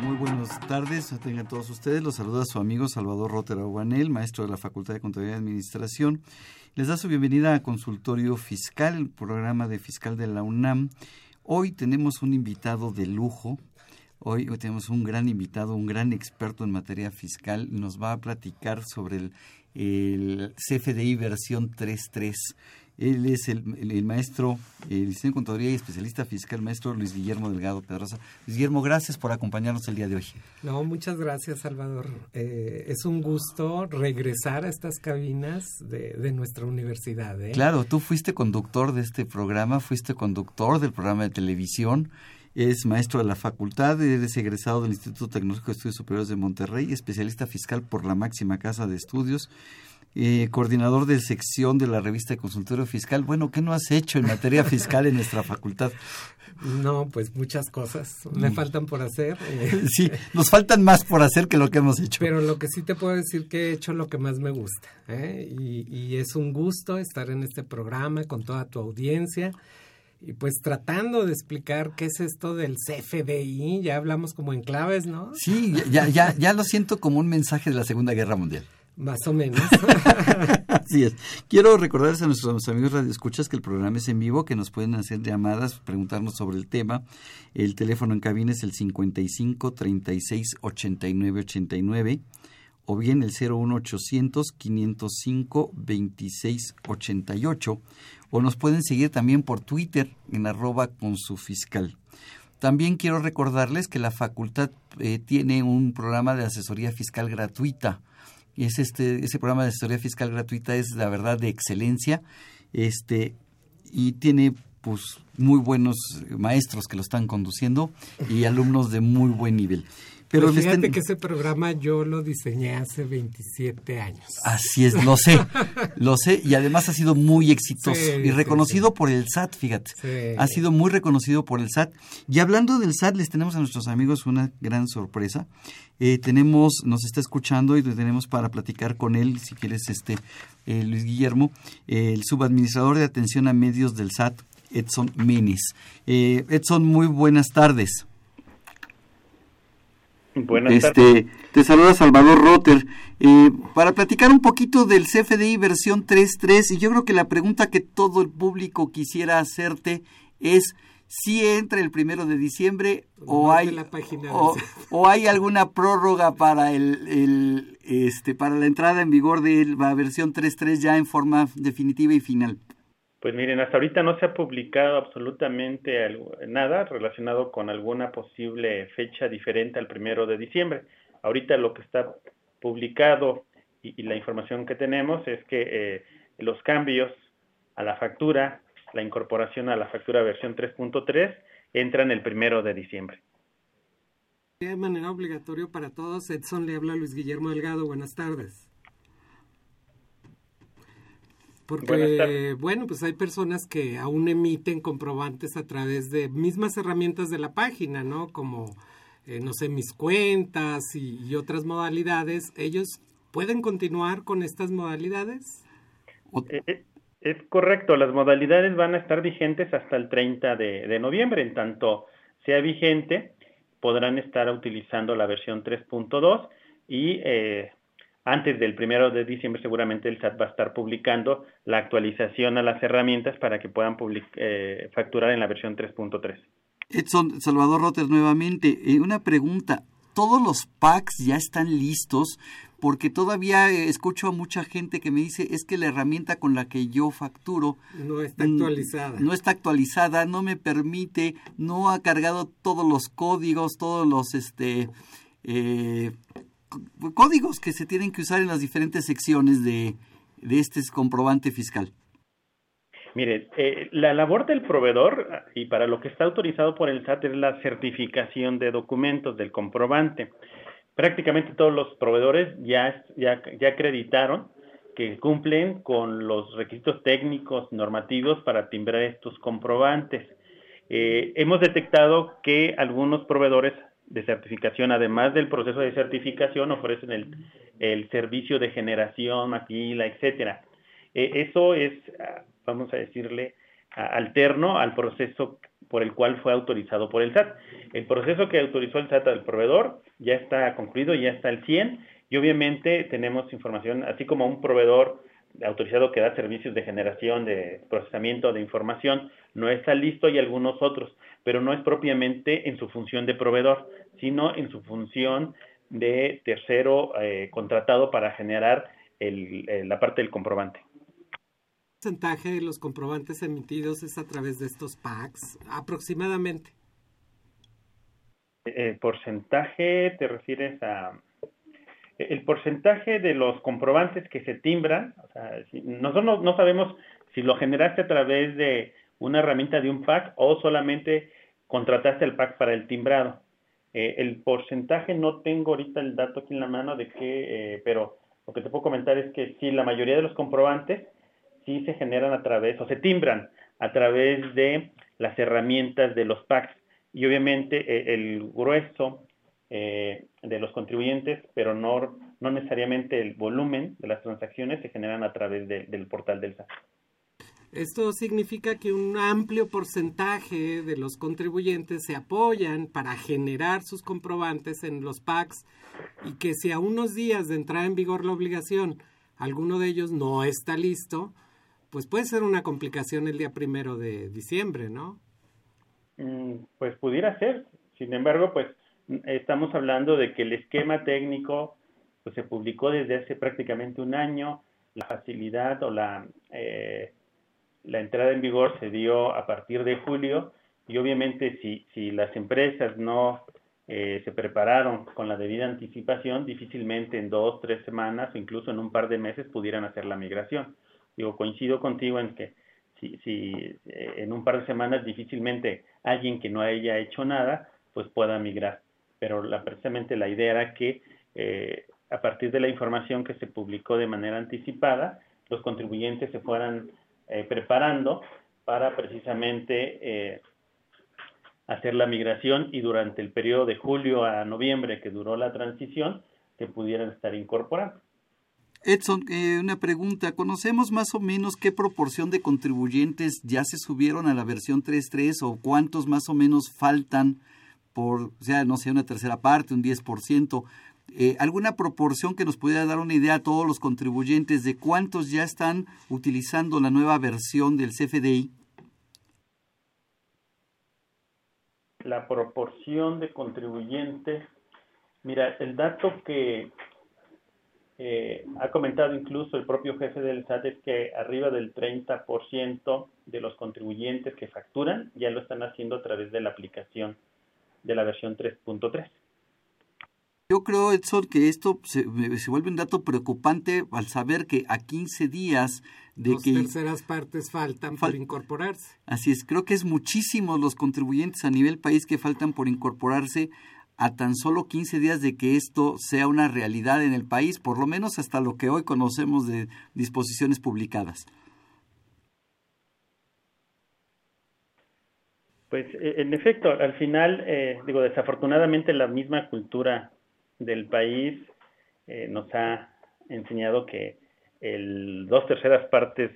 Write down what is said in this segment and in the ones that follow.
Muy buenas tardes, tengan todos ustedes. Los saluda su amigo Salvador Rotera Guanel, maestro de la Facultad de Contabilidad y Administración. Les da su bienvenida a Consultorio Fiscal, el programa de fiscal de la UNAM. Hoy tenemos un invitado de lujo. Hoy, tenemos un gran invitado, un gran experto en materia fiscal. Nos va a platicar sobre el, el CFDI versión 3.3. Él es el, el- el maestro, el licenciado en Contaduría y especialista fiscal, maestro Luis Guillermo Delgado Pedrosa. Luis Guillermo, gracias por acompañarnos el día de hoy. No, muchas gracias, Salvador. Eh, es un gusto regresar a estas cabinas de, de nuestra universidad. ¿eh? Claro, tú fuiste conductor de este programa, fuiste conductor del programa de televisión, es maestro de la facultad, eres egresado del Instituto Tecnológico de Estudios Superiores de Monterrey, especialista fiscal por la máxima casa de estudios, eh, coordinador de sección de la revista de consultorio fiscal. Bueno, ¿qué no has hecho en materia fiscal en nuestra facultad? No, pues muchas cosas me Mm. faltan por hacer. eh, Sí, nos faltan más por hacer que lo que hemos hecho. Pero lo que sí te puedo decir que he hecho lo que más me gusta. ¿eh? Y, y es un gusto estar en este programa con toda tu audiencia. Y pues tratando de explicar qué es esto del CFDI, ya hablamos como en claves, ¿no? Sí, ya, ya, ya lo siento como un mensaje de la Segunda Guerra Mundial. Más o menos. Así es. Quiero recordarles a nuestros amigos radioescuchas que el programa es en vivo, que nos pueden hacer llamadas, preguntarnos sobre el tema. El teléfono en cabina es el 55 36 89 89 o bien el 01800 505 26 88 o nos pueden seguir también por Twitter en arroba con su fiscal. También quiero recordarles que la facultad eh, tiene un programa de asesoría fiscal gratuita. Y es este, ese programa de asesoría fiscal gratuita es la verdad de excelencia. Este, y tiene pues muy buenos maestros que lo están conduciendo y alumnos de muy buen nivel. Pero les fíjate que ese programa yo lo diseñé hace 27 años. Así es, lo sé, lo sé, y además ha sido muy exitoso Sí, y sí, reconocido por el SAT, fíjate. Ha sido muy reconocido por el SAT. Y hablando del SAT, les tenemos a nuestros amigos una gran sorpresa. Eh, tenemos, nos está escuchando y tenemos para platicar con él, si quieres, este eh, Luis Guillermo, eh, el subadministrador de atención a medios del SAT, Edson Menes. Eh, Edson, muy buenas tardes. Buenas tardes. Este, te saluda Salvador Rotter. Eh, para platicar un poquito del CFDI versión 3.3, y yo creo que la pregunta que todo el público quisiera hacerte es si entra el primero de diciembre o hay la o hay alguna prórroga para el, el, este para la entrada en vigor de la versión 3.3 ya en forma definitiva y final. Pues miren, hasta ahorita no se ha publicado absolutamente nada relacionado con alguna posible fecha diferente al primero de diciembre. Ahorita lo que está publicado y, y la información que tenemos es que eh, los cambios a la factura, la incorporación a la factura versión 3.3 entran el primero de diciembre. De manera obligatoria para todos, Edson le habla a Luis Guillermo Delgado. Buenas tardes. Porque, bueno, pues hay personas que aún emiten comprobantes a través de mismas herramientas de la página, ¿no? Como, eh, no sé, mis cuentas y, y otras modalidades. ¿Ellos pueden continuar con estas modalidades? Eh, Es correcto, las modalidades van a estar vigentes hasta el 30 de, de noviembre. En tanto sea vigente, podrán estar utilizando la versión 3.2 y eh, antes del primero de diciembre seguramente el SAT va a estar publicando la actualización a las herramientas para que puedan public- eh, facturar en la versión 3.3. Edson, Salvador Rotter nuevamente, eh, una pregunta. ¿Todos los packs ya están listos porque todavía eh, escucho a mucha gente que me dice es que la herramienta con la que yo facturo no está actualizada. No está actualizada, no me permite, no ha cargado todos los códigos, todos los este eh, códigos que se tienen que usar en las diferentes secciones de, de este comprobante fiscal. Mire, eh, la labor del proveedor y para lo que está autorizado por el SAT es la certificación de documentos del comprobante. Prácticamente todos los proveedores ya, ya, ya acreditaron que cumplen con los requisitos técnicos normativos para timbrar estos comprobantes. Eh, hemos detectado que algunos proveedores de certificación, además del proceso de certificación, ofrecen el, el servicio de generación, maquila, etcétera. Eh, eso es vamos a decirle, alterno al proceso por el cual fue autorizado por el SAT. El proceso que autorizó el SAT al proveedor ya está concluido, ya está al 100 y obviamente tenemos información, así como un proveedor autorizado que da servicios de generación, de procesamiento de información, no está listo y algunos otros, pero no es propiamente en su función de proveedor, sino en su función de tercero eh, contratado para generar la parte del comprobante porcentaje de los comprobantes emitidos es a través de estos packs aproximadamente? El porcentaje, te refieres a... El porcentaje de los comprobantes que se timbran, o sea, nosotros no, sabemos si lo generaste a través de una herramienta de un pack o solamente contrataste el pack para el timbrado. Eh, el porcentaje no tengo ahorita el dato aquí en la mano de qué, eh, pero lo que te puedo comentar es que sí, la mayoría de los comprobantes sí se generan a través o se timbran a través de las herramientas de los PACs y obviamente eh, el grueso eh, de los contribuyentes, pero no, no necesariamente el volumen de las transacciones se generan a través del portal del SAT. Esto significa que un amplio porcentaje de los contribuyentes se apoyan para generar sus comprobantes en los PACs y que si a unos días de entrar en vigor la obligación alguno de ellos no está listo, pues puede ser una complicación el día primero de diciembre, ¿no? Mm, pues pudiera ser. Sin embargo, pues estamos hablando de que el esquema técnico pues, se publicó desde hace prácticamente un año. La facilidad o la, eh, la entrada en vigor se dio a partir de julio y obviamente si, si las empresas no eh, se prepararon con la debida anticipación, difícilmente en dos, tres semanas o incluso en un par de meses pudieran hacer la migración. Digo, coincido contigo en que si, si eh, en un par de semanas difícilmente alguien que no haya hecho nada, pues pueda migrar. Pero la, precisamente la idea era que eh, a partir de la información que se publicó de manera anticipada, los contribuyentes se fueran eh, preparando para precisamente hacer la migración y durante el periodo de julio a noviembre que duró la transición, se pudieran estar incorporando. Edson, eh, una pregunta. ¿Conocemos más o menos qué proporción de contribuyentes ya se subieron a la versión 3.3 o cuántos más o menos faltan por, o sea, no sé, una tercera parte, un 10%? Eh, ¿Alguna proporción que nos pudiera dar una idea a todos los contribuyentes de cuántos ya están utilizando la nueva versión del CFDI? La proporción de contribuyentes, mira, el dato que eh, ha comentado incluso el propio jefe del SAT es que arriba del 30% de los contribuyentes que facturan ya lo están haciendo a través de la aplicación de la versión 3.3. Yo creo, Edson, que esto se, vuelve un dato preocupante al saber que a 15 días de Dos que... terceras partes faltan por incorporarse. Así es, creo que es muchísimos los contribuyentes a nivel país que faltan por incorporarse a tan solo 15 días de que esto sea una realidad en el país, por lo menos hasta lo que hoy conocemos de disposiciones publicadas. Pues e, en efecto, al final, eh, digo, desafortunadamente la misma cultura del país eh, nos ha enseñado que el dos terceras partes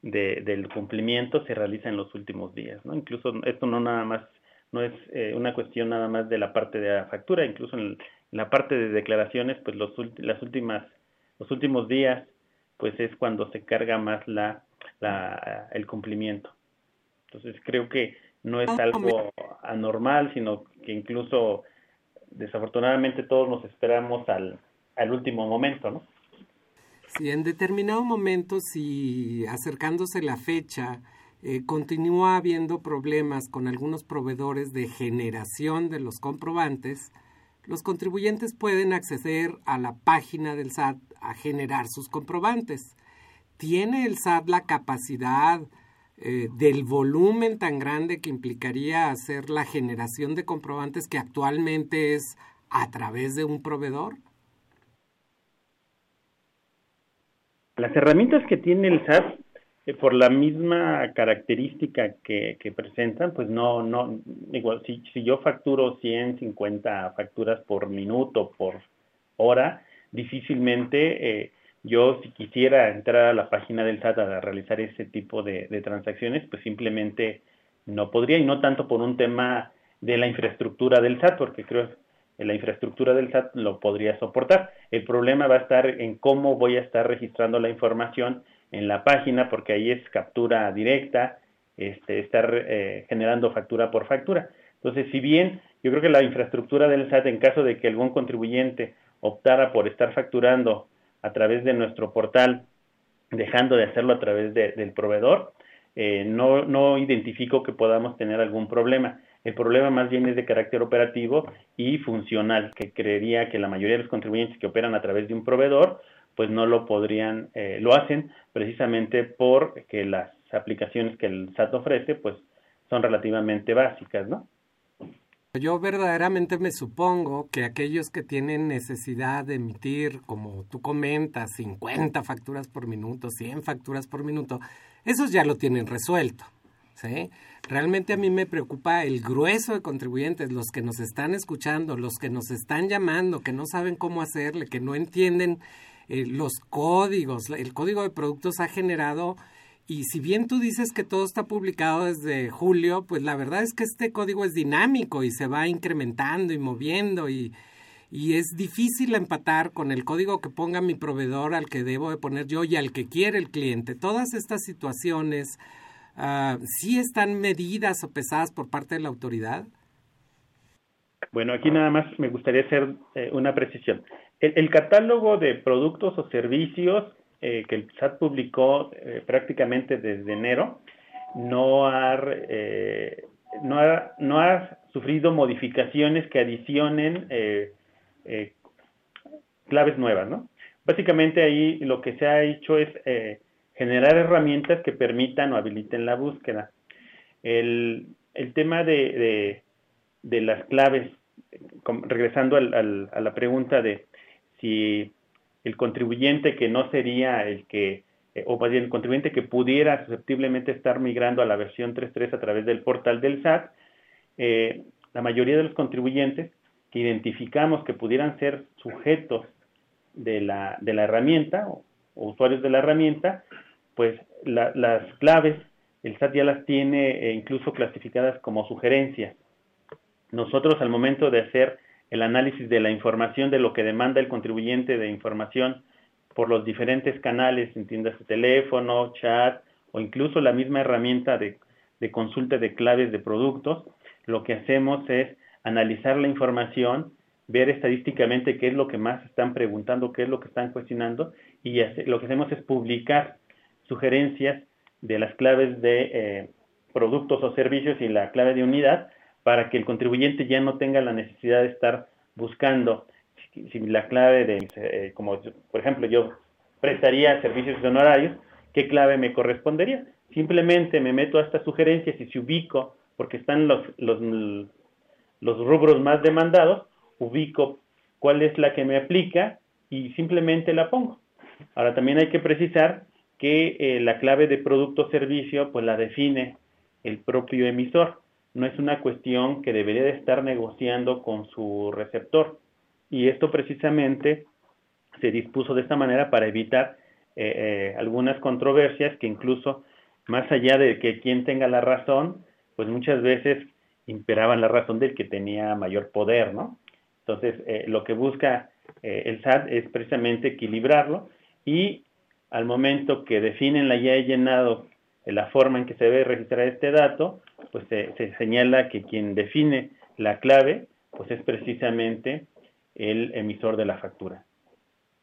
del cumplimiento se realiza en los últimos días, ¿no? Incluso esto no nada más no es eh, una cuestión nada más de la parte de la factura, incluso en, la parte de declaraciones, pues los las últimas los últimos días pues es cuando se carga más la, la el cumplimiento. Entonces creo que no es algo anormal, sino que incluso desafortunadamente todos nos esperamos al, al último momento, ¿no? Sí, en determinado momento, si acercándose la fecha, eh, continúa habiendo problemas con algunos proveedores de generación de los comprobantes, los contribuyentes pueden acceder a la página del SAT a generar sus comprobantes. ¿Tiene el SAT la capacidad eh, del volumen tan grande que implicaría hacer la generación de comprobantes que actualmente es a través de un proveedor? Las herramientas que tiene el SAT, eh, por la misma característica que, presentan, pues no, no, igual, si, si yo facturo 150 facturas por minuto, por hora, difícilmente eh, yo si quisiera entrar a la página del SAT a realizar ese tipo de, transacciones, pues simplemente no podría, y no tanto por un tema de la infraestructura del SAT, porque creo que la infraestructura del SAT lo podría soportar. El problema va a estar en cómo voy a estar registrando la información en la página, porque ahí es captura directa, este, estar eh, generando factura por factura. Entonces, si bien yo creo que la infraestructura del SAT, en caso de que algún contribuyente optara por estar facturando a través de nuestro portal, dejando de hacerlo a través de, del proveedor, eh, no, no identifico que podamos tener algún problema. El problema más bien es de carácter operativo y funcional, que creería que la mayoría de los contribuyentes que operan a través de un proveedor, pues no lo podrían, eh, lo hacen precisamente porque las aplicaciones que el SAT ofrece, pues son relativamente básicas, ¿no? Yo verdaderamente me supongo que aquellos que tienen necesidad de emitir, como tú comentas, 50 facturas por minuto, 100 facturas por minuto, esos ya lo tienen resuelto. ¿sí? Realmente a mí me preocupa el grueso de contribuyentes, los que nos están escuchando, los que nos están llamando, que no saben cómo hacerle, que no entienden eh, los códigos. El código de productos ha generado y si bien tú dices que todo está publicado desde julio, pues la verdad es que este código es dinámico y se va incrementando y moviendo y, y es difícil empatar con el código que ponga mi proveedor al que debo de poner yo y al que quiere el cliente. Todas estas situaciones uh, sí están medidas o pesadas por parte de la autoridad. Bueno, aquí nada más me gustaría hacer eh, una precisión. El, el, catálogo de productos o servicios eh, que el SAT publicó eh, prácticamente desde enero no ha, eh, no ha, no ha sufrido modificaciones que adicionen eh, claves nuevas, ¿no? Básicamente ahí lo que se ha hecho es generar herramientas que permitan o habiliten la búsqueda. El, el tema de, de, de las claves, regresando al, al, a la pregunta de si el contribuyente que no sería el que, eh, o bien el contribuyente que pudiera susceptiblemente estar migrando a la versión 3.3 a través del portal del SAT, eh, la mayoría de los contribuyentes que identificamos que pudieran ser sujetos de la, de la herramienta o, usuarios de la herramienta, pues la, las claves el SAT ya las tiene eh, incluso clasificadas como sugerencias. Nosotros al momento de hacer el análisis de la información de lo que demanda el contribuyente de información por los diferentes canales, entiendas teléfono, chat o incluso la misma herramienta de, de consulta de claves de productos, lo que hacemos es analizar la información, ver estadísticamente qué es lo que más están preguntando, qué es lo que están cuestionando y lo que hacemos es publicar sugerencias de las claves de eh, productos o servicios y la clave de unidad para que el contribuyente ya no tenga la necesidad de estar buscando si, la clave de, eh, como por ejemplo yo prestaría servicios honorarios, ¿qué clave me correspondería? Simplemente me meto a estas sugerencias y si ubico, porque están los, los, los rubros más demandados, ubico cuál es la que me aplica y simplemente la pongo. Ahora también hay que precisar que eh, la clave de producto o servicio pues la define el propio emisor no es una cuestión que debería de estar negociando con su receptor. Y esto precisamente se dispuso de esta manera para evitar eh, eh, algunas controversias que incluso más allá de que quien tenga la razón, pues muchas veces imperaban la razón del que tenía mayor poder, ¿no? Entonces, eh, lo que busca eh, el SAT es precisamente equilibrarlo y al momento que definen la ya he llenado la forma en que se debe registrar este dato, pues se, se, señala que quien define la clave, pues es precisamente el emisor de la factura.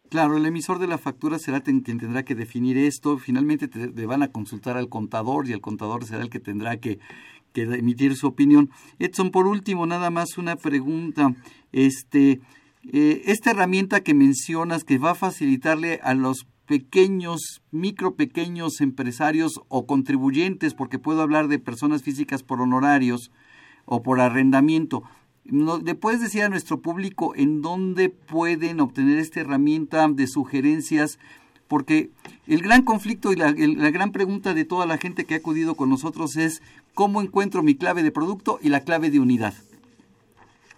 Claro, el emisor de la factura será quien tendrá que definir esto. Finalmente te, te, van a consultar al contador y el contador será el que tendrá que, que emitir su opinión. Edson, por último, nada más una pregunta. Este, eh, esta herramienta que mencionas que va a facilitarle a los pequeños, micro pequeños empresarios o contribuyentes, porque puedo hablar de personas físicas por honorarios o por arrendamiento. ¿Le puedes decir a nuestro público en dónde pueden obtener esta herramienta de sugerencias? Porque el gran conflicto y la, la, gran pregunta de toda la gente que ha acudido con nosotros es cómo encuentro mi clave de producto y la clave de unidad.